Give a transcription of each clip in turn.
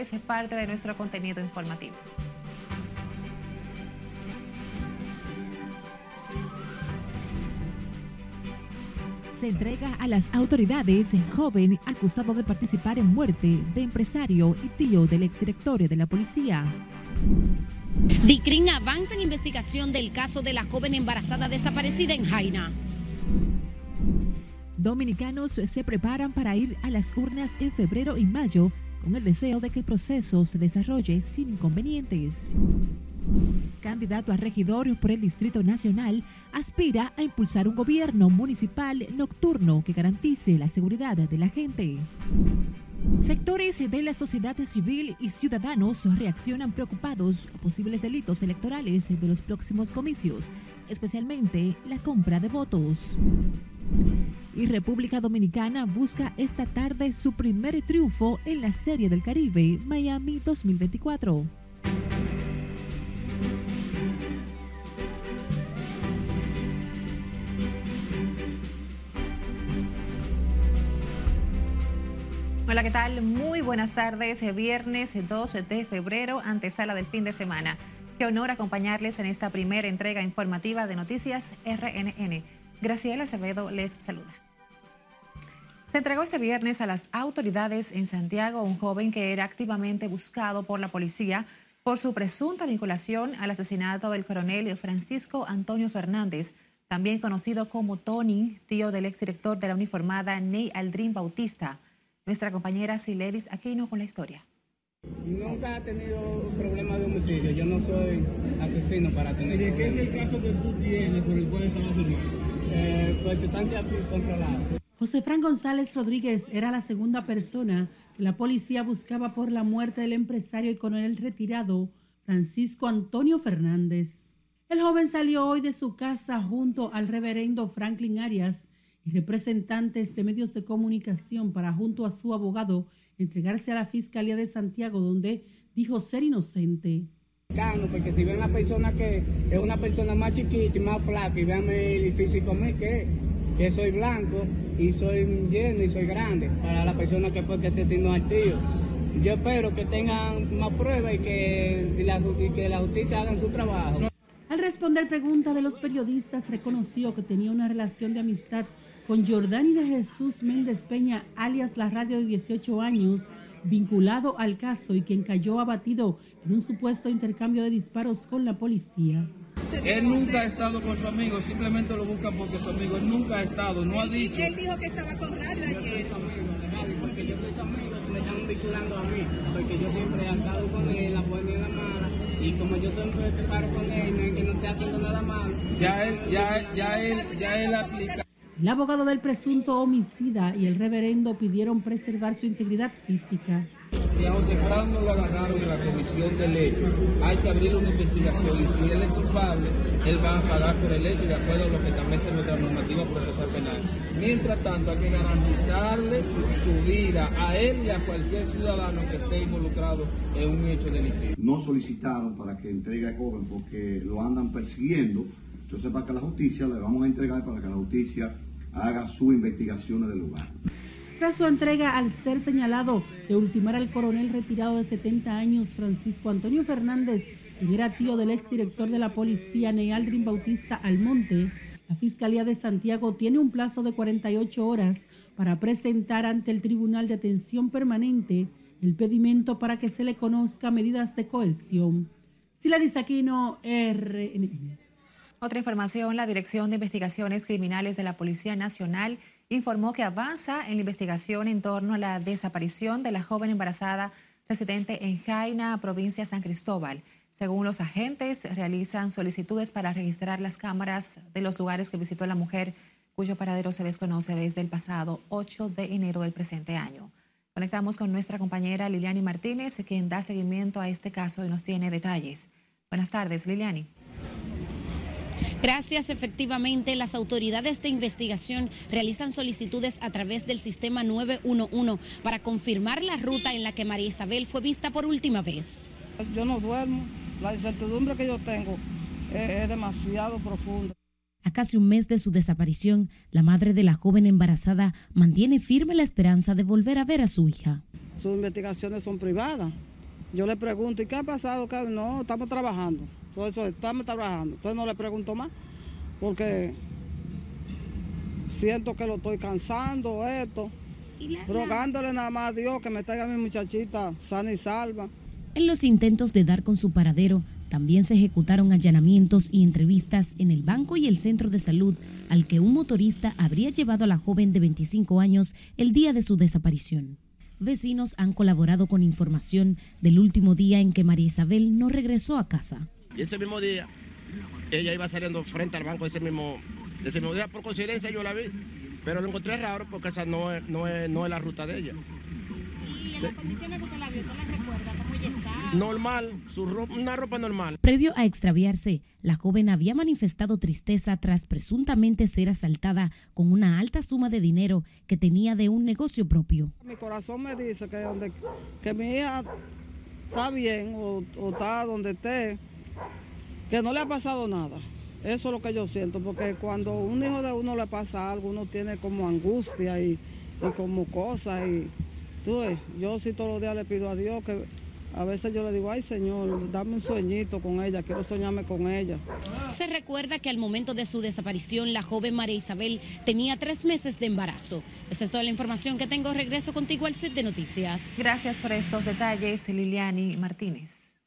es parte de nuestro contenido informativo. se entrega a las autoridades joven acusado de participar en muerte de empresario y tío del exdirectorio de la policía. DICRIN avanza en investigación del caso de la joven embarazada desaparecida en Jaina. Dominicanos se preparan para ir a las urnas en febrero y mayo con el deseo de que el proceso se desarrolle sin inconvenientes. Candidato a regidor por el Distrito Nacional, aspira a impulsar un gobierno municipal nocturno que garantice la seguridad de la gente. Sectores de la sociedad civil y ciudadanos reaccionan preocupados a posibles delitos electorales de los próximos comicios, especialmente la compra de votos. Y República Dominicana busca esta tarde su primer triunfo en la Serie del Caribe Miami 2024. Hola, ¿qué tal? Muy buenas tardes. Viernes 12 de febrero, antesala del fin de semana. Qué honor acompañarles en esta primera entrega informativa de Noticias RNN. Graciela Acevedo les saluda. Se entregó este viernes a las autoridades en Santiago un joven que era activamente buscado por la policía por su presunta vinculación al asesinato del coronel Francisco Antonio Fernández, también conocido como Tony, tío del exdirector de la uniformada Ney Aldrin Bautista. Nuestra compañera Siledis Aquino con la historia. Nunca ha tenido un problema de homicidio. Yo no soy asesino para tener. ¿Y qué es el caso que tú tienes por el cual estás eh, Por sustancia controlada. José Fran González Rodríguez era la segunda persona que la policía buscaba por la muerte del empresario y coronel retirado Francisco Antonio Fernández. El joven salió hoy de su casa junto al reverendo Franklin Arias y representantes de medios de comunicación para, junto a su abogado, entregarse a la Fiscalía de Santiago, donde dijo ser inocente. Porque si ven la persona que es una persona más chiquita y más flaca y vean el físico mío que, que soy blanco y soy lleno y soy grande para la persona que fue que asesinó al tío. Yo espero que tengan más pruebas y que la, y que la justicia haga su trabajo. Al responder preguntas de los periodistas, reconoció que tenía una relación de amistad con Jordani de Jesús Méndez Peña, alias La Radio de 18 años, vinculado al caso y quien cayó abatido en un supuesto intercambio de disparos con la policía. Él nunca ha estado con su amigo, simplemente lo buscan porque su amigo él nunca ha estado, no ha dicho. Él dijo que estaba con Radio ayer. Porque yo soy su amigo, me están vinculando a mí, porque yo siempre he estado con él, la buena y la mala, y como yo siempre paro con él, que no esté haciendo nada malo. Ya él, ya, ya él, ya él aplica. El abogado del presunto homicida y el reverendo pidieron preservar su integridad física. Si a José Fran no lo agarraron en la comisión del hecho, hay que abrir una investigación y si él es culpable, él va a pagar por el hecho de acuerdo a lo que establece nuestra normativa procesal penal. Mientras tanto, hay que garantizarle su vida a él y a cualquier ciudadano que esté involucrado en un hecho delictivo. No solicitaron para que entregue a joven porque lo andan persiguiendo. Entonces, para que la justicia le vamos a entregar para que la justicia haga su investigación en el lugar. Tras su entrega al ser señalado de ultimar al coronel retirado de 70 años Francisco Antonio Fernández, quien era tío del exdirector de la policía Nealdrin Bautista Almonte, la Fiscalía de Santiago tiene un plazo de 48 horas para presentar ante el Tribunal de Atención Permanente el pedimento para que se le conozca medidas de cohesión. Sila Disaquino, RNN. Otra información, la Dirección de Investigaciones Criminales de la Policía Nacional informó que avanza en la investigación en torno a la desaparición de la joven embarazada residente en Jaina, provincia San Cristóbal. Según los agentes, realizan solicitudes para registrar las cámaras de los lugares que visitó la mujer, cuyo paradero se desconoce desde el pasado 8 de enero del presente año. Conectamos con nuestra compañera Liliani Martínez, quien da seguimiento a este caso y nos tiene detalles. Buenas tardes, Liliani. Gracias. Efectivamente, las autoridades de investigación realizan solicitudes a través del sistema 911 para confirmar la ruta en la que María Isabel fue vista por última vez. Yo no duermo. La incertidumbre que yo tengo es, demasiado profunda. A casi un mes de su desaparición, la madre de la joven embarazada mantiene firme la esperanza de volver a ver a su hija. sus investigaciones son privadas. Yo le pregunto, ¿y qué ha pasado? No, estamos trabajando. Todo eso, estamos trabajando. Entonces no le pregunto más, porque siento que lo estoy cansando, esto. rogándole nada más a Dios que me traiga a mi muchachita sana y salva. En los intentos de dar con su paradero, también se ejecutaron allanamientos y entrevistas en el banco y el centro de salud al que un motorista habría llevado a la joven de 25 años el día de su desaparición. Vecinos han colaborado con información del último día en que María Isabel no regresó a casa. Y ese mismo día, ella iba saliendo frente al banco ese mismo, ese mismo día. Por coincidencia yo la vi, pero lo encontré raro porque esa no es, no es, no es la ruta de ella. ¿Y en las condiciones que usted la vio, usted la recuerda? ¿Cómo ella está? Normal, su ropa, una ropa normal. Previo a extraviarse, la joven había manifestado tristeza tras presuntamente ser asaltada con una alta suma de dinero que tenía de un negocio propio. Mi corazón me dice que, donde, que mi hija está bien o, o está donde esté, que no le ha pasado nada. Eso es lo que yo siento, porque cuando un hijo de uno le pasa algo, uno tiene como angustia y, y como cosas. Y tú yo sí todos los días le pido a Dios que a veces yo le digo, ay Señor, dame un sueñito con ella, quiero soñarme con ella. Se recuerda que al momento de su desaparición, la joven María Isabel tenía tres meses de embarazo. Esta es toda la información que tengo. Regreso contigo al set de noticias. Gracias por estos detalles, Liliani Martínez.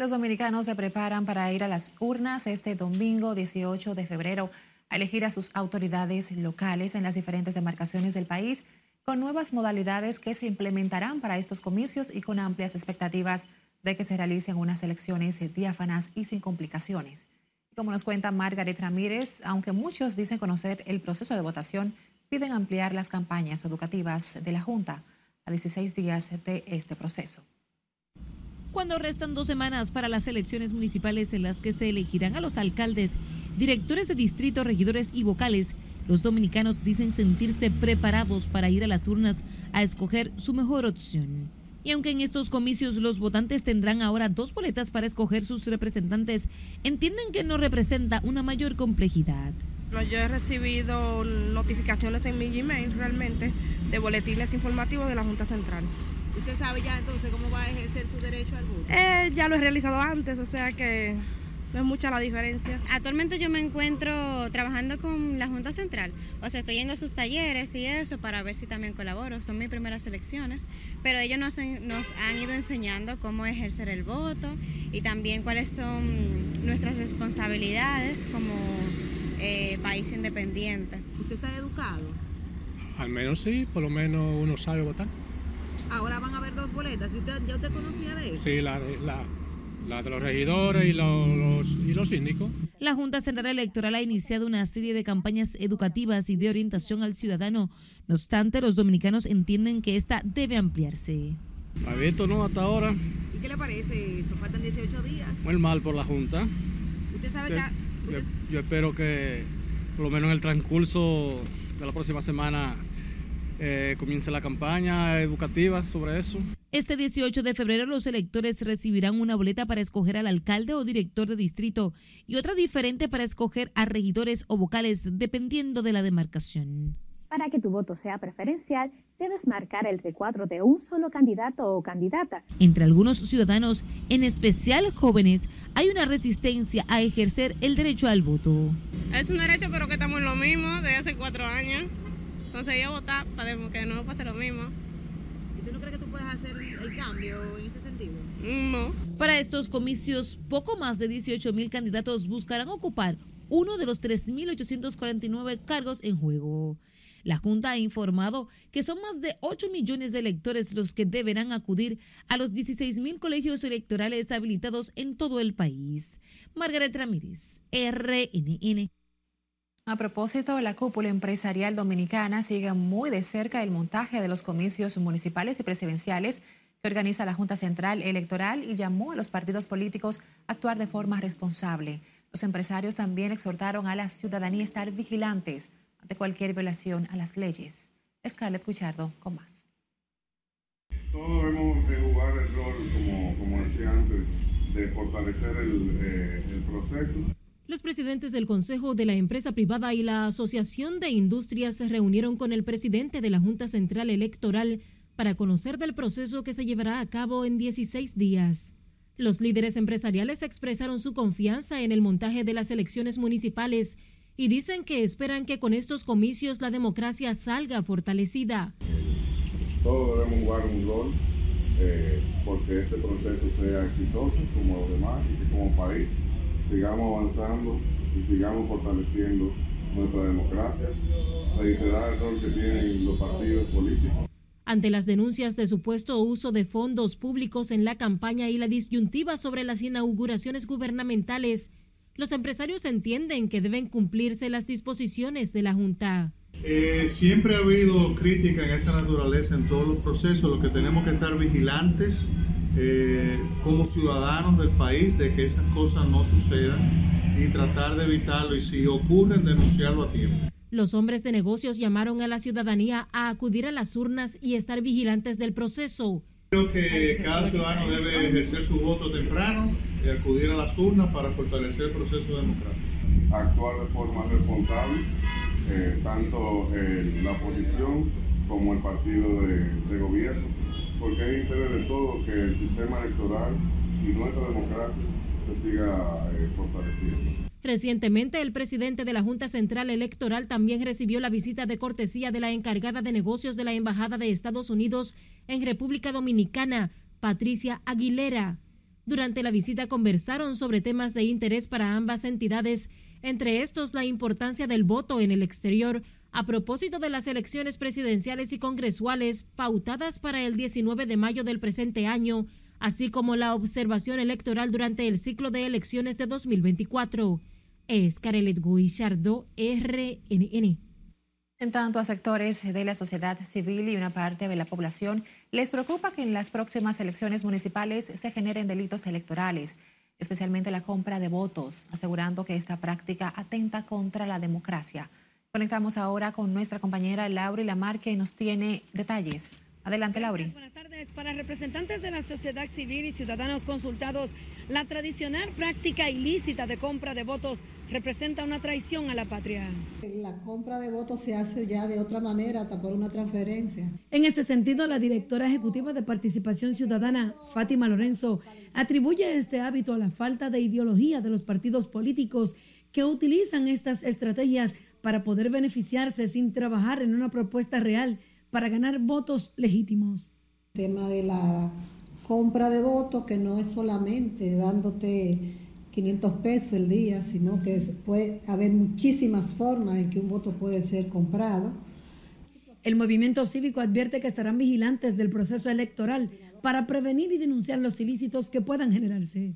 Los dominicanos se preparan para ir a las urnas este domingo 18 de febrero a elegir a sus autoridades locales en las diferentes demarcaciones del país con nuevas modalidades que se implementarán para estos comicios y con amplias expectativas de que se realicen unas elecciones diáfanas y sin complicaciones. Como nos cuenta Margaret Ramírez, aunque muchos dicen conocer el proceso de votación, piden ampliar las campañas educativas de la Junta a 16 días de este proceso. Cuando restan dos semanas para las elecciones municipales en las que se elegirán a los alcaldes, directores de distrito, regidores y vocales, los dominicanos dicen sentirse preparados para ir a las urnas a escoger su mejor opción. Y aunque en estos comicios los votantes tendrán ahora dos boletas para escoger sus representantes, entienden que no representa una mayor complejidad. No, yo he recibido notificaciones en mi Gmail realmente de boletines informativos de la Junta Central. ¿Usted sabe ya entonces cómo va a ejercer su derecho al voto? Eh, ya lo he realizado antes, o sea que no es mucha la diferencia. Actualmente yo me encuentro trabajando con la Junta Central, o sea, estoy yendo a sus talleres y eso para ver si también colaboro. Son mis primeras elecciones, pero ellos nos, nos han ido enseñando cómo ejercer el voto y también cuáles son nuestras responsabilidades como eh, país independiente. ¿Usted está educado? Al menos sí, por lo menos uno sabe votar. Ahora van a haber dos boletas. ¿Ya usted conocía de eso? Sí, la, la, de los regidores y los, y los síndicos. La Junta Central Electoral ha iniciado una serie de campañas educativas y de orientación al ciudadano. No obstante, los dominicanos entienden que esta debe ampliarse. Ha visto, ¿no? Hasta ahora. ¿Y qué le parece eso? Faltan 18 días. Muy mal por la Junta. ¿Usted sabe que...? yo espero que, por lo menos en el transcurso de la próxima semana, eh, comience la campaña educativa sobre eso. Este 18 de febrero los electores recibirán una boleta para escoger al alcalde o director de distrito y otra diferente para escoger a regidores o vocales dependiendo de la demarcación. Para que tu voto sea preferencial, debes marcar el recuadro de un solo candidato o candidata. Entre algunos ciudadanos, en especial jóvenes, hay una resistencia a ejercer el derecho al voto. Es un derecho, pero que estamos en lo mismo de hace cuatro años. Entonces yo votar para que no pase lo mismo. ¿Y tú no crees que tú puedes hacer el cambio en ese sentido? No. Para estos comicios, poco más de 18 mil candidatos buscarán ocupar uno de los 3.849 cargos en juego. La Junta ha informado que son más de 8 millones de electores los que deberán acudir a los 16 mil colegios electorales habilitados en todo el país. Margaret Ramírez, RNN. A propósito, la cúpula empresarial dominicana sigue muy de cerca el montaje de los comicios municipales y presidenciales que organiza la Junta Central Electoral y llamó a los partidos políticos a actuar de forma responsable. Los empresarios también exhortaron a la ciudadanía a estar vigilantes ante cualquier violación a las leyes. Scarlett Cuchardo con más. Todos debemos jugar el rol, como, decía antes, de fortalecer el, eh, proceso Los presidentes del Consejo de la Empresa Privada y la Asociación de Industrias se reunieron con el presidente de la Junta Central Electoral para conocer del proceso que se llevará a cabo en 16 días. Los líderes empresariales expresaron su confianza en el montaje de las elecciones municipales y dicen que esperan que con estos comicios la democracia salga fortalecida. Todos debemos jugar un rol eh, porque este proceso sea exitoso como los demás y como país sigamos avanzando y sigamos fortaleciendo nuestra democracia, reiterar el rol que tienen los partidos políticos. Ante las denuncias de supuesto uso de fondos públicos en la campaña y la disyuntiva sobre las inauguraciones gubernamentales, los empresarios entienden que deben cumplirse las disposiciones de la Junta. Eh, siempre ha habido crítica en esa naturaleza en todos los procesos, lo que tenemos que estar vigilantes eh, como ciudadanos del país de que esas cosas no sucedan y tratar de evitarlo y si ocurren denunciarlo a tiempo. Los hombres de negocios llamaron a la ciudadanía a acudir a las urnas y estar vigilantes del proceso. Creo que cada ciudadano debe ejercer su voto temprano y acudir a las urnas para fortalecer el proceso democrático. Actuar de forma responsable, eh, tanto en la oposición como el partido de, de gobierno porque hay interés de todo que el sistema electoral y nuestra democracia se siga eh, fortaleciendo. Recientemente, el presidente de la Junta Central Electoral también recibió la visita de cortesía de la encargada de negocios de la Embajada de Estados Unidos en República Dominicana, Patricia Aguilera. Durante la visita conversaron sobre temas de interés para ambas entidades, entre estos la importancia del voto en el exterior, a propósito de las elecciones presidenciales y congresuales pautadas para el 19 de mayo del presente año, así como la observación electoral durante el ciclo de elecciones de 2024. Es Carelet Guillardo, RNN. En tanto, a sectores de la sociedad civil y una parte de la población les preocupa que en las próximas elecciones municipales se generen delitos electorales, especialmente la compra de votos, asegurando que esta práctica atenta contra la democracia. Conectamos ahora con nuestra compañera Lauri Lamar, que nos tiene detalles. Adelante, Lauri. Buenas tardes. Para representantes de la sociedad civil y ciudadanos consultados, la tradicional práctica ilícita de compra de votos representa una traición a la patria. La compra de votos se hace ya de otra manera, hasta por una transferencia. En ese sentido, la directora ejecutiva de Participación Ciudadana, Fátima Lorenzo, atribuye este hábito a la falta de ideología de los partidos políticos que utilizan estas estrategias para poder beneficiarse sin trabajar en una propuesta real para ganar votos legítimos. El tema de la compra de votos, que no es solamente dándote 500 pesos el día, sino que puede haber muchísimas formas en que un voto puede ser comprado. El movimiento cívico advierte que estarán vigilantes del proceso electoral para prevenir y denunciar los ilícitos que puedan generarse.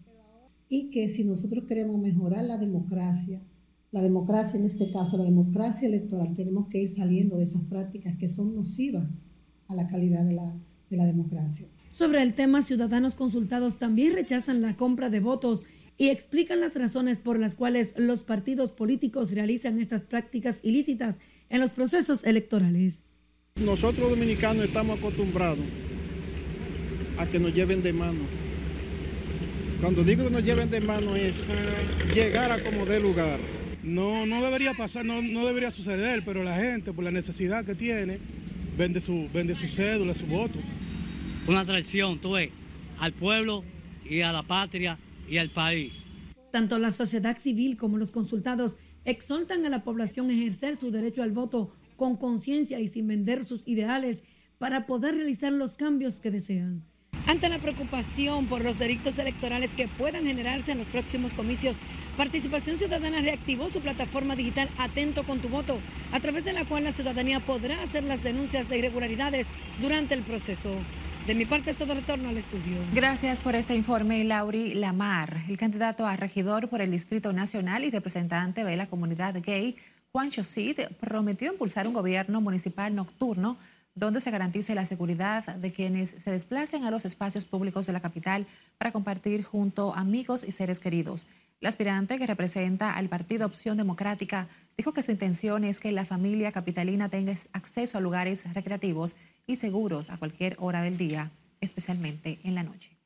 Y que si nosotros queremos mejorar la democracia, la democracia, en este caso la democracia electoral, tenemos que ir saliendo de esas prácticas que son nocivas a la calidad de la, de la democracia. Sobre el tema, ciudadanos consultados también rechazan la compra de votos y explican las razones por las cuales los partidos políticos realizan estas prácticas ilícitas en los procesos electorales. Nosotros dominicanos estamos acostumbrados a que nos lleven de mano. Cuando digo que nos lleven de mano es llegar a como dé lugar. No, no debería pasar, no, no debería suceder, pero la gente, por la necesidad que tiene, vende su, vende su cédula, su voto. Una traición, tú ves, al pueblo y a la patria y al país. Tanto la sociedad civil como los consultados exhortan a la población a ejercer su derecho al voto con conciencia y sin vender sus ideales para poder realizar los cambios que desean. Ante la preocupación por los delitos electorales que puedan generarse en los próximos comicios, Participación Ciudadana reactivó su plataforma digital Atento con tu voto, a través de la cual la ciudadanía podrá hacer las denuncias de irregularidades durante el proceso. De mi parte es todo retorno al estudio. Gracias por este informe, Lauri Lamar. El candidato a regidor por el Distrito Nacional y representante de la comunidad gay, Juan Chosid, prometió impulsar un gobierno municipal nocturno donde se garantice la seguridad de quienes se desplacen a los espacios públicos de la capital para compartir junto amigos y seres queridos. El aspirante que representa al partido Opción Democrática dijo que su intención es que la familia capitalina tenga acceso a lugares recreativos y seguros a cualquier hora del día, especialmente en la noche.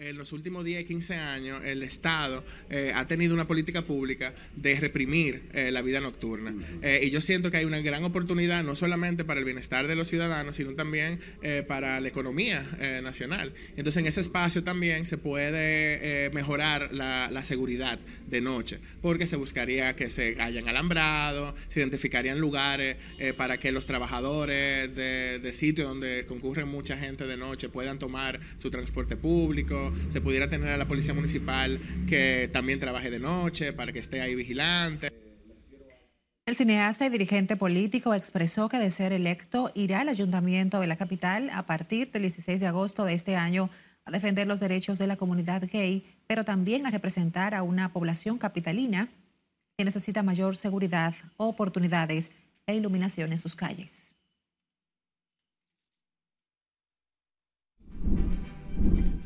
En los últimos 10, 15 años, el Estado eh, ha tenido una política pública de reprimir eh, la vida nocturna. Eh, y yo siento que hay una gran oportunidad, no solamente para el bienestar de los ciudadanos, sino también para la economía nacional. Entonces, en ese espacio también se puede mejorar la, seguridad de noche, porque se buscaría que se hayan alambrado, se identificarían lugares para que los trabajadores de, de sitios donde concurren mucha gente de noche puedan tomar su transporte público se pudiera tener a la policía municipal que también trabaje de noche para que esté ahí vigilante. El cineasta y dirigente político expresó que de ser electo irá al ayuntamiento de la capital a partir del 16 de agosto de este año a defender los derechos de la comunidad gay, pero también a representar a una población capitalina que necesita mayor seguridad, oportunidades e iluminación en sus calles.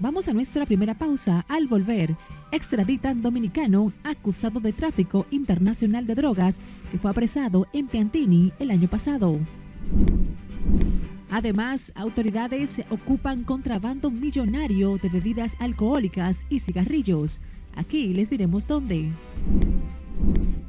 Vamos a nuestra primera pausa. Al volver, extraditan dominicano acusado de tráfico internacional de drogas que fue apresado en Piantini el año pasado. Además, autoridades ocupan contrabando millonario de bebidas alcohólicas y cigarrillos. Aquí les diremos dónde.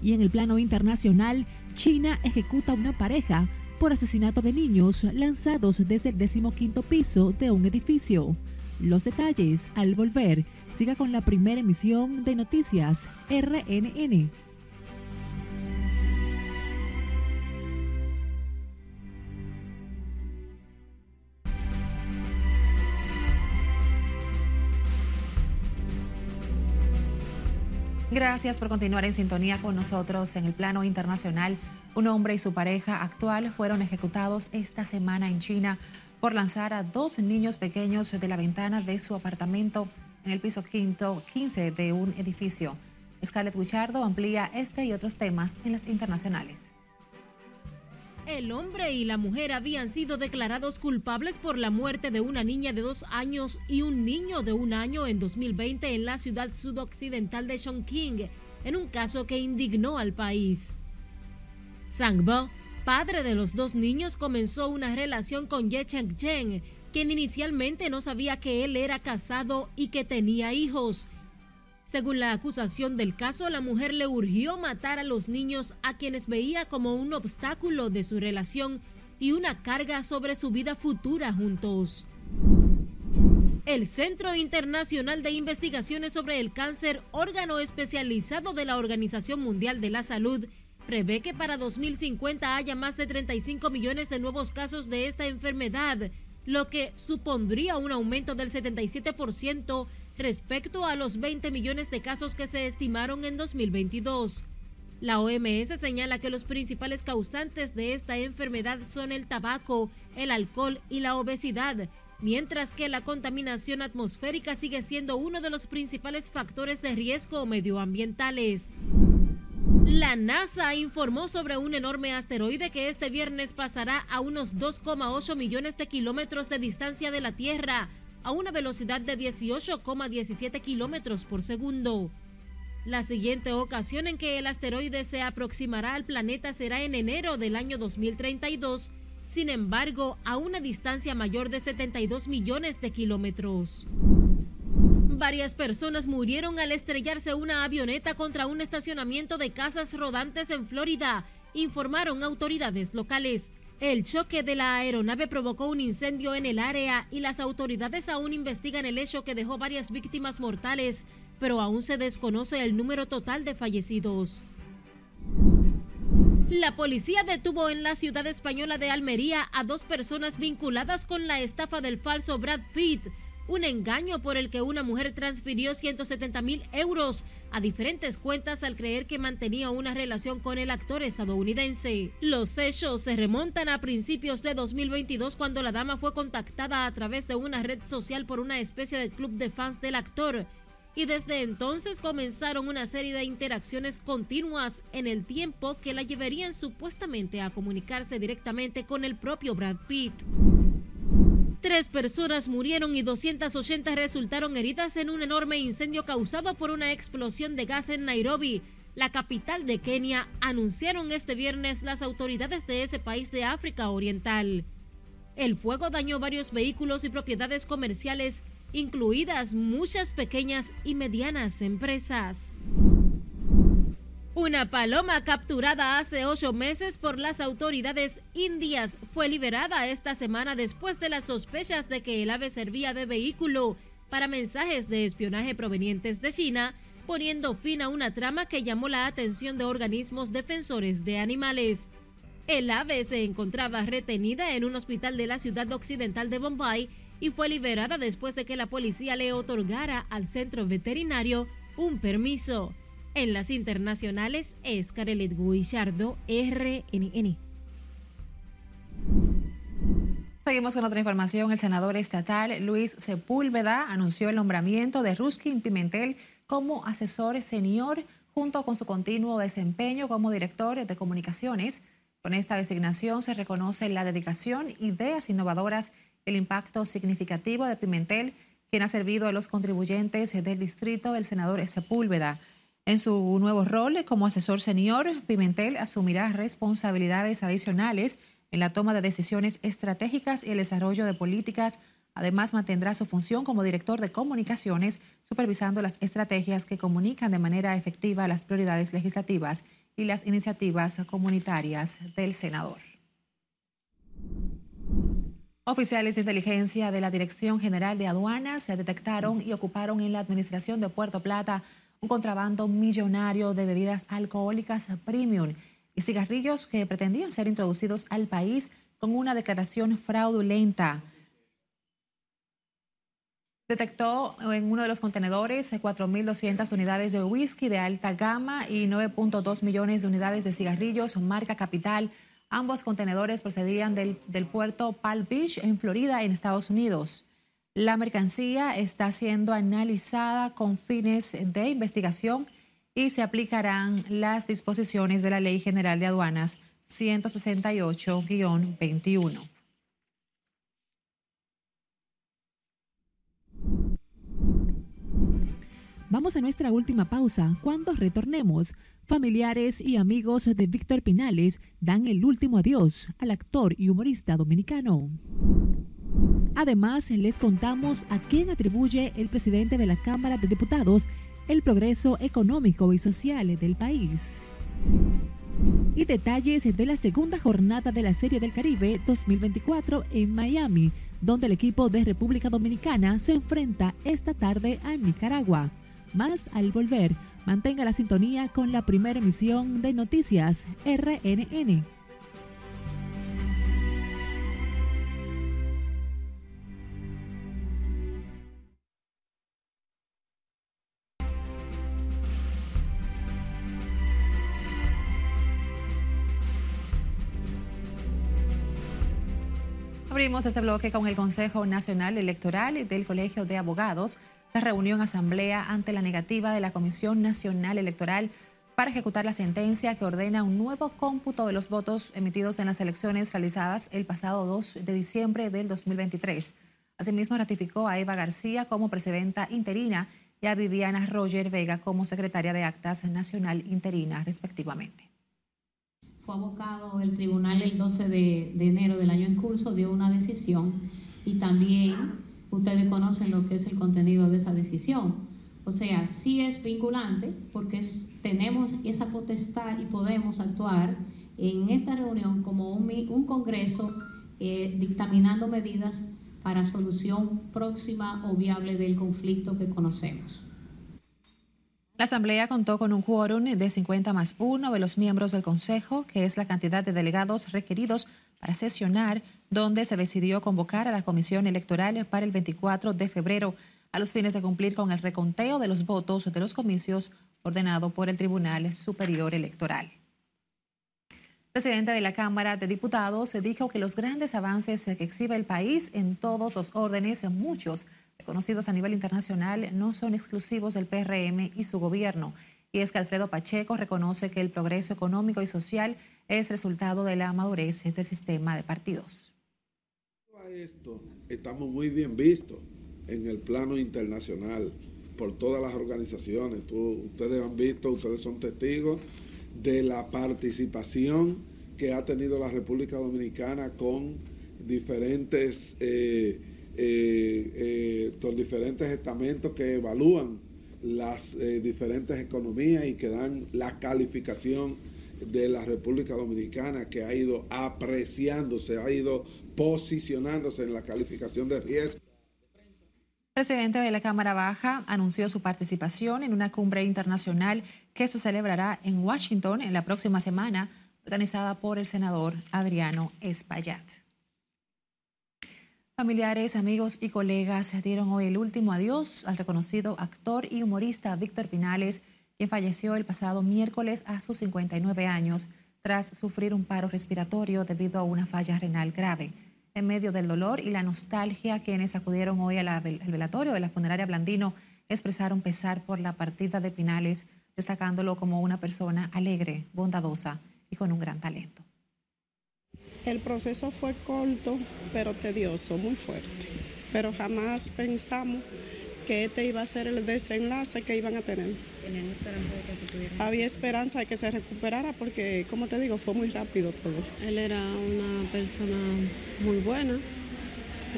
Y en el plano internacional, China ejecuta una pareja por asesinato de niños lanzados desde el decimoquinto piso de un edificio. Los detalles al volver. Siga con la primera emisión de Noticias RNN. Gracias por continuar en sintonía con nosotros en el plano internacional. Un hombre y su pareja actual fueron ejecutados esta semana en China por lanzar a dos niños pequeños de la ventana de su apartamento en el piso quinto 15 de un edificio. Scarlett Wichardo amplía este y otros temas en las internacionales. El hombre y la mujer habían sido declarados culpables por la muerte de una niña de dos años y un niño de un año en 2020 en la ciudad sudoccidental de Chongqing, en un caso que indignó al país. Sangbo padre de los dos niños, comenzó una relación con Ye Cheng-chen, quien inicialmente no sabía que él era casado y que tenía hijos. Según la acusación del caso, la mujer le urgió matar a los niños a quienes veía como un obstáculo de su relación y una carga sobre su vida futura juntos. El Centro Internacional de Investigaciones sobre el Cáncer, órgano especializado de la Organización Mundial de la Salud, prevé que para 2050 haya más de 35 millones de nuevos casos de esta enfermedad, lo que supondría un aumento del 77% respecto a los 20 millones de casos que se estimaron en 2022. La OMS señala que los principales causantes de esta enfermedad son el tabaco, el alcohol y la obesidad, mientras que la contaminación atmosférica sigue siendo uno de los principales factores de riesgo medioambientales. La NASA informó sobre un enorme asteroide que este viernes pasará a unos 2,8 millones de kilómetros de distancia de la Tierra, a una velocidad de 18,17 kilómetros por segundo. La siguiente ocasión en que el asteroide se aproximará al planeta será en enero del año 2032, sin embargo, a una distancia mayor de 72 millones de kilómetros. Varias personas murieron al estrellarse una avioneta contra un estacionamiento de casas rodantes en Florida, informaron autoridades locales. El choque de la aeronave provocó un incendio en el área y las autoridades aún investigan el hecho que dejó varias víctimas mortales, pero aún se desconoce el número total de fallecidos. La policía detuvo en la ciudad española de Almería a dos personas vinculadas con la estafa del falso Brad Pitt un engaño por el que una mujer transfirió 170 mil euros a diferentes cuentas al creer que mantenía una relación con el actor estadounidense. Los hechos se remontan a principios de 2022 cuando la dama fue contactada a través de una red social por una especie de club de fans del actor y desde entonces comenzaron una serie de interacciones continuas en el tiempo que la llevarían supuestamente a comunicarse directamente con el propio Brad Pitt. Tres personas murieron y 280 resultaron heridas en un enorme incendio causado por una explosión de gas en Nairobi, la capital de Kenia, anunciaron este viernes las autoridades de ese país de África Oriental. El fuego dañó varios vehículos y propiedades comerciales incluidas muchas pequeñas y medianas empresas. Una paloma capturada hace ocho meses por las autoridades indias fue liberada esta semana después de las sospechas de que el ave servía de vehículo para mensajes de espionaje provenientes de China, poniendo fin a una trama que llamó la atención de organismos defensores de animales. El ave se encontraba retenida en un hospital de la ciudad occidental de Bombay y fue liberada después de que la policía le otorgara al centro veterinario un permiso. En las internacionales es Carelet Guillardo, RNN. Seguimos con otra información. El senador estatal Luis Sepúlveda anunció el nombramiento de Ruskin Pimentel como asesor senior junto con su continuo desempeño como director de comunicaciones. Con esta designación se reconoce la dedicación, ideas innovadoras, el impacto significativo de Pimentel, quien ha servido a los contribuyentes del distrito del senador Sepúlveda. En su nuevo rol como asesor senior, Pimentel asumirá responsabilidades adicionales en la toma de decisiones estratégicas y el desarrollo de políticas. Además, mantendrá su función como director de comunicaciones, supervisando las estrategias que comunican de manera efectiva las prioridades legislativas y las iniciativas comunitarias del senador. Oficiales de inteligencia de la Dirección General de Aduanas se detectaron y ocuparon en la administración de Puerto Plata un contrabando millonario de bebidas alcohólicas premium y cigarrillos que pretendían ser introducidos al país con una declaración fraudulenta. Detectó en uno de los contenedores 4.200 unidades de whisky de alta gama y 9.2 millones de unidades de cigarrillos marca Capital. Ambos contenedores procedían del, del puerto Palm Beach en Florida, en Estados Unidos. La mercancía está siendo analizada con fines de investigación y se aplicarán las disposiciones de la Ley General de Aduanas 168-21. Vamos a nuestra última pausa. Cuando retornemos, familiares y amigos de Víctor Pinales dan el último adiós al actor y humorista dominicano. Además, les contamos a quién atribuye el presidente de la Cámara de Diputados el progreso económico y social del país. Y detalles de la segunda jornada de la Serie del Caribe 2024 en Miami, donde el equipo de República Dominicana se enfrenta esta tarde a Nicaragua. Más al volver, mantenga la sintonía con la primera emisión de Noticias RNN. Abrimos este bloque con el Consejo Nacional Electoral del Colegio de Abogados. Se reunió en asamblea ante la negativa de la Comisión Nacional Electoral para ejecutar la sentencia que ordena un nuevo cómputo de los votos emitidos en las elecciones realizadas el pasado 2 de diciembre del 2023. Asimismo, ratificó a Eva García como presidenta interina y a Viviana Roger Vega como secretaria de Actas Nacional Interina, respectivamente fue abocado el tribunal el 12 de, enero del año en curso, dio una decisión y también ustedes conocen lo que es el contenido de esa decisión. O sea, sí es vinculante porque tenemos esa potestad y podemos actuar en esta reunión como un, congreso eh, dictaminando medidas para solución próxima o viable del conflicto que conocemos. La Asamblea contó con un quórum de 50 más uno de los miembros del Consejo, que es la cantidad de delegados requeridos para sesionar, donde se decidió convocar a la Comisión Electoral para el 24 de febrero, a los fines de cumplir con el reconteo de los votos de los comicios ordenado por el Tribunal Superior Electoral. El presidente de la Cámara de Diputados dijo que los grandes avances que exhibe el país en todos los órdenes, muchos reconocidos a nivel internacional, no son exclusivos del PRM y su gobierno. Y es que Alfredo Pacheco reconoce que el progreso económico y social es resultado de la madurez del sistema de partidos. Esto estamos muy bien vistos en el plano internacional por todas las organizaciones. ustedes han visto, ustedes son testigos de la participación que ha tenido la República Dominicana con diferentes eh, eh, eh, los diferentes estamentos que evalúan las eh, diferentes economías y que dan la calificación de la República Dominicana que ha ido apreciándose, ha ido posicionándose en la calificación de riesgo. El presidente de la Cámara Baja anunció su participación en una cumbre internacional que se celebrará en Washington en la próxima semana, organizada por el senador Adriano Espaillat. Familiares, amigos y colegas dieron hoy el último adiós al reconocido actor y humorista Víctor Pinales, quien falleció el pasado miércoles a sus 59 años tras sufrir un paro respiratorio debido a una falla renal grave. En medio del dolor y la nostalgia, quienes acudieron hoy al velatorio de la funeraria Blandino expresaron pesar por la partida de Pinales, destacándolo como una persona alegre, bondadosa y con un gran talento. El proceso fue corto, pero tedioso, muy fuerte. Pero jamás pensamos que este iba a ser el desenlace que iban a tener. ¿Tenían esperanza de que se pudiera? Había esperanza de que se recuperara porque, como te digo, fue muy rápido todo. Él era una persona muy buena,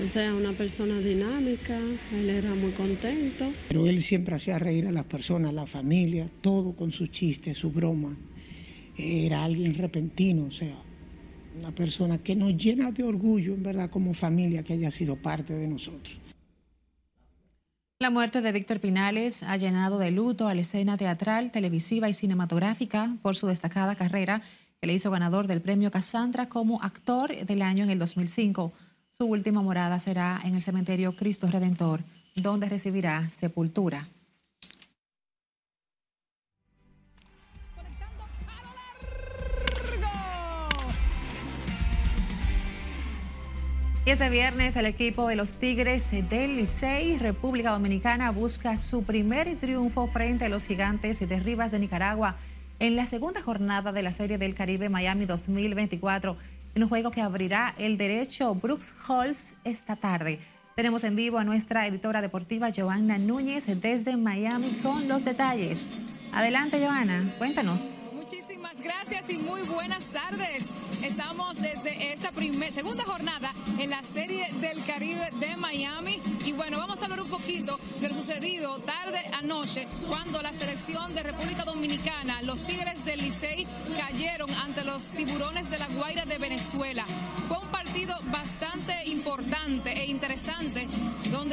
o sea, una persona dinámica, él era muy contento. Pero él siempre hacía reír a las personas, a la familia, todo con sus chistes, su broma. Era alguien repentino, o sea, una persona que nos llena de orgullo, en verdad, como familia, que haya sido parte de nosotros. La muerte de Víctor Pinales ha llenado de luto a la escena teatral, televisiva y cinematográfica por su destacada carrera que le hizo ganador del premio Cassandra como actor del año en el 2005. Su última morada será en el cementerio Cristo Redentor, donde recibirá sepultura. Y este viernes el equipo de los Tigres del Licey, República Dominicana, busca su primer triunfo frente a los gigantes de Rivas de Nicaragua en la segunda jornada de la Serie del Caribe Miami 2024, en un juego que abrirá el derecho Brooks Halls esta tarde. Tenemos en vivo a nuestra editora deportiva Joanna Núñez desde Miami con los detalles. Adelante, Joanna, cuéntanos. Muchísimas gracias y muy buenas tardes. Estamos desde esta segunda jornada en la Serie del Caribe de Miami. Y bueno, vamos a hablar un poquito de lo sucedido tarde anoche cuando la selección de República Dominicana, los Tigres del Licey, cayeron ante los tiburones de la Guaira de Venezuela. Fue un partido bastante importante e interesante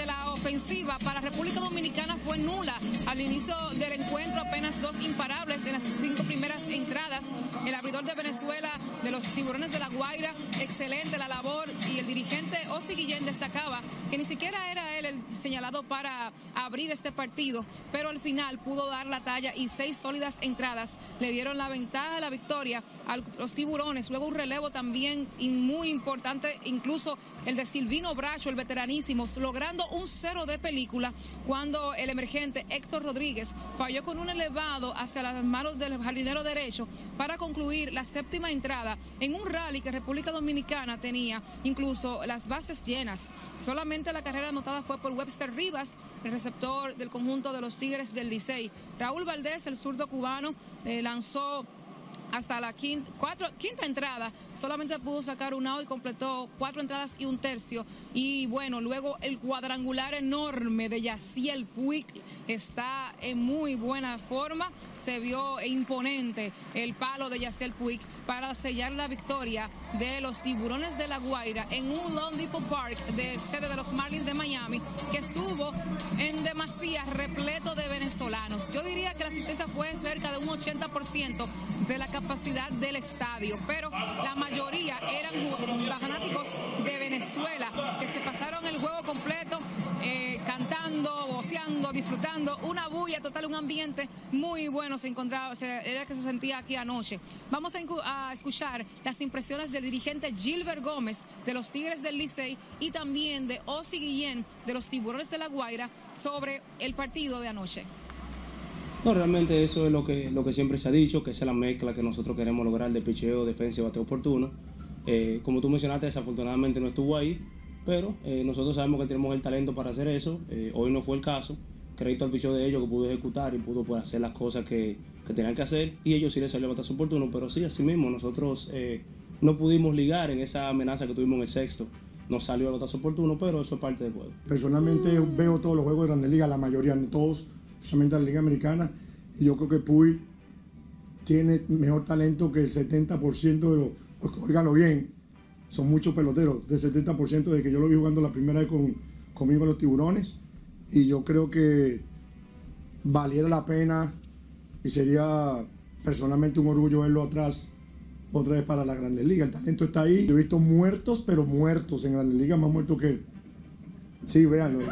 la ofensiva para República Dominicana fue nula. Al inicio del encuentro apenas dos imparables en las cinco primeras entradas. El abridor de Venezuela de los tiburones de la Guaira, excelente la labor y el dirigente Osi Guillén destacaba que ni siquiera era señalado para abrir este partido, pero al final pudo dar la talla y seis sólidas entradas le dieron la ventaja, la victoria a los tiburones. Luego un relevo también muy importante, incluso el de Silvino Bracho, el veteranísimo, logrando un cero de película cuando el emergente Héctor Rodríguez falló con un elevado hacia las manos del jardinero derecho para concluir la séptima entrada en un rally que República Dominicana tenía incluso las bases llenas. Solamente la carrera anotada fue por Webster Rivas, el receptor del conjunto de los Tigres del Licey. Raúl Valdés, el zurdo cubano, eh, lanzó hasta la quinta, entrada. Solamente pudo sacar un out y completó cuatro entradas y un tercio. Y bueno, luego el cuadrangular enorme de Yaciel Puig está en muy buena forma. Se vio imponente el palo de Yaciel Puig para sellar la victoria de los tiburones de la Guaira en un Lone Depot Park de sede de los Marlins de Miami que estuvo en demasía repleto de venezolanos. Yo diría que la asistencia fue cerca de un 80% de la capacidad del estadio, pero la mayoría eran fanáticos de Venezuela que se pasaron el juego completo eh, cantando, goceando, disfrutando, una bulla total, un ambiente muy bueno se encontraba, era que se sentía aquí anoche. Vamos a, a escuchar las impresiones del dirigente Gilbert Gómez de los Tigres del Licey y también de Osi Guillén de los Tiburones de la Guaira sobre el partido de anoche. No, realmente eso es lo que, lo que siempre se ha dicho, que es la mezcla que nosotros queremos lograr de picheo, defensa y bateo oportuno. Eh, como tú mencionaste, desafortunadamente no estuvo ahí, pero eh, nosotros sabemos que tenemos el talento para hacer eso. Eh, hoy no fue el caso. Crédito al picheo de ellos que pudo ejecutar y pudo pues, hacer las cosas que, que tenían que hacer. Y ellos sí les salió batazo oportuno, pero sí, así mismo, nosotros no pudimos ligar en esa amenaza que tuvimos en el sexto. no salió a los tazos oportunos, pero eso es parte del juego. Personalmente veo todos los juegos de Grandes Ligas, la mayoría, no todos, especialmente la Liga Americana, y yo creo que Puy tiene mejor talento que el 70% de los, oíganlo bien, son muchos peloteros, del 70% de que yo lo vi jugando la primera vez con, conmigo en los tiburones, y yo creo que valiera la pena y sería personalmente un orgullo verlo atrás otra vez para la Grandes Ligas. El talento está ahí. Yo he visto muertos, pero muertos en Grandes Ligas, más muertos que él. Sí, véanlo.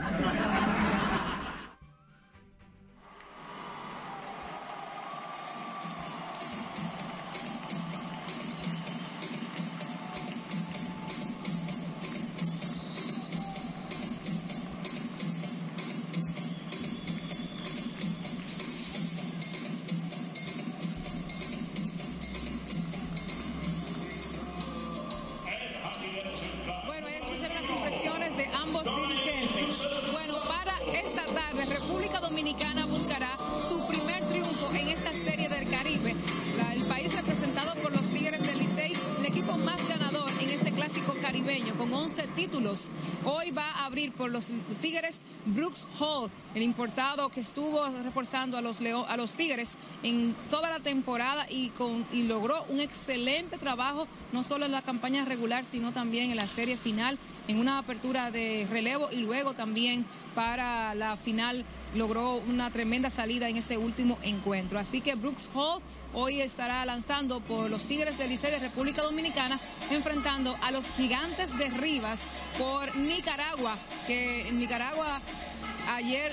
títulos. Hoy va a abrir por los Tigres Brooks Hall, el importado que estuvo reforzando a los, Leo, a los Tigres en toda la temporada y, con, y logró un excelente trabajo, no solo en la campaña regular, sino también en la serie final en una apertura de relevo y luego también para la final logró una tremenda salida en ese último encuentro. Así que Brooks Hall hoy estará lanzando por los Tigres del Licey de República Dominicana, enfrentando a los Gigantes de Rivas por Nicaragua, que en Nicaragua ayer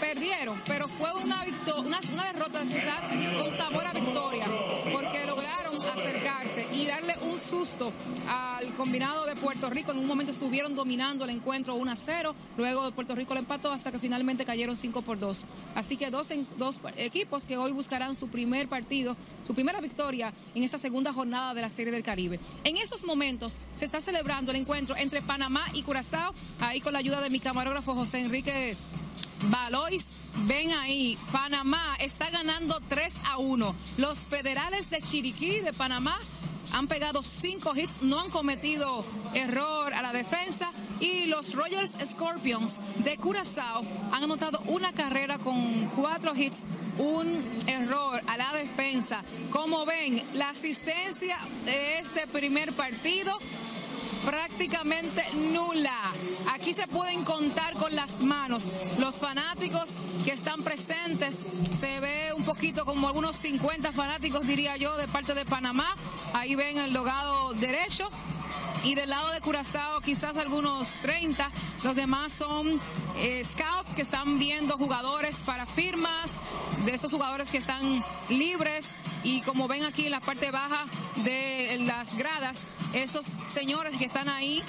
perdieron, pero fue una, una, una derrota quizás con sabor a victoria, porque lograron acercarse y darle un susto al combinado de Puerto Rico. En un momento estuvieron dominando el encuentro 1 a 0, luego Puerto Rico lo empató hasta que finalmente cayeron 5 por 2. Así que dos, en- dos equipos que hoy buscarán su primer partido, su primera victoria en esa segunda jornada de la Serie del Caribe. En estos momentos se está celebrando el encuentro entre Panamá y Curazao, ahí con la ayuda de mi camarógrafo José Enrique Valois, ven ahí, Panamá está ganando 3 a 1. Los federales de Chiriquí de Panamá han pegado 5 hits, no han cometido error a la defensa y los Rogers Scorpions de Curazao han anotado una carrera con 4 hits, un error a la defensa. Como ven, la asistencia de este primer partido prácticamente nula. Aquí se pueden contar con las manos. Los fanáticos que están presentes, se ve un poquito como algunos 50 fanáticos, diría yo, de parte de Panamá. Ahí ven el logado derecho. Y del lado de Curazao quizás algunos 30. Los demás son eh, scouts que están viendo jugadores para firmas, de estos jugadores que están libres. Y como ven aquí en la parte baja de las gradas, esos señores que están ahí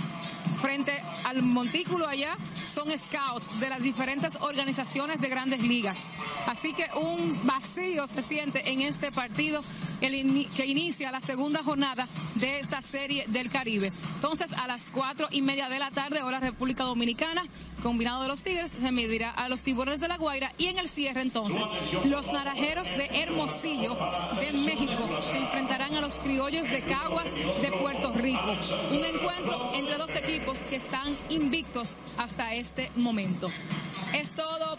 frente al montículo allá son scouts de las diferentes organizaciones de grandes ligas. Así que un vacío se siente en este partido que inicia la segunda jornada de esta serie del Caribe. Entonces, a las cuatro y media de la tarde, hora República Dominicana, combinado de los Tigres, se medirá a los Tiburones de la Guaira y en el cierre entonces, los Naranjeros de Hermosillo de México se enfrentarán a los Criollos de Caguas de Puerto Rico. Un encuentro entre dos equipos que están invictos hasta este momento. Es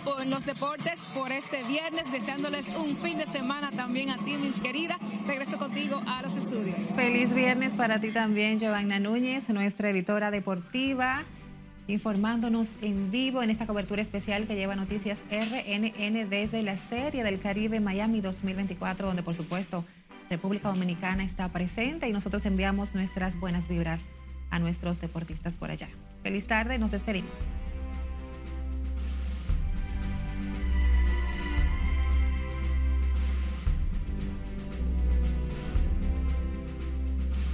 por los deportes por este viernes, deseándoles un fin de semana también a ti, mis querida. Regreso contigo a los estudios. Feliz viernes para ti también, Giovanna Núñez, nuestra editora deportiva, informándonos en vivo en esta cobertura especial que lleva Noticias RNN desde la Serie del Caribe Miami 2024, donde por supuesto República Dominicana está presente y nosotros enviamos nuestras buenas vibras a nuestros deportistas por allá. Feliz tarde, nos despedimos.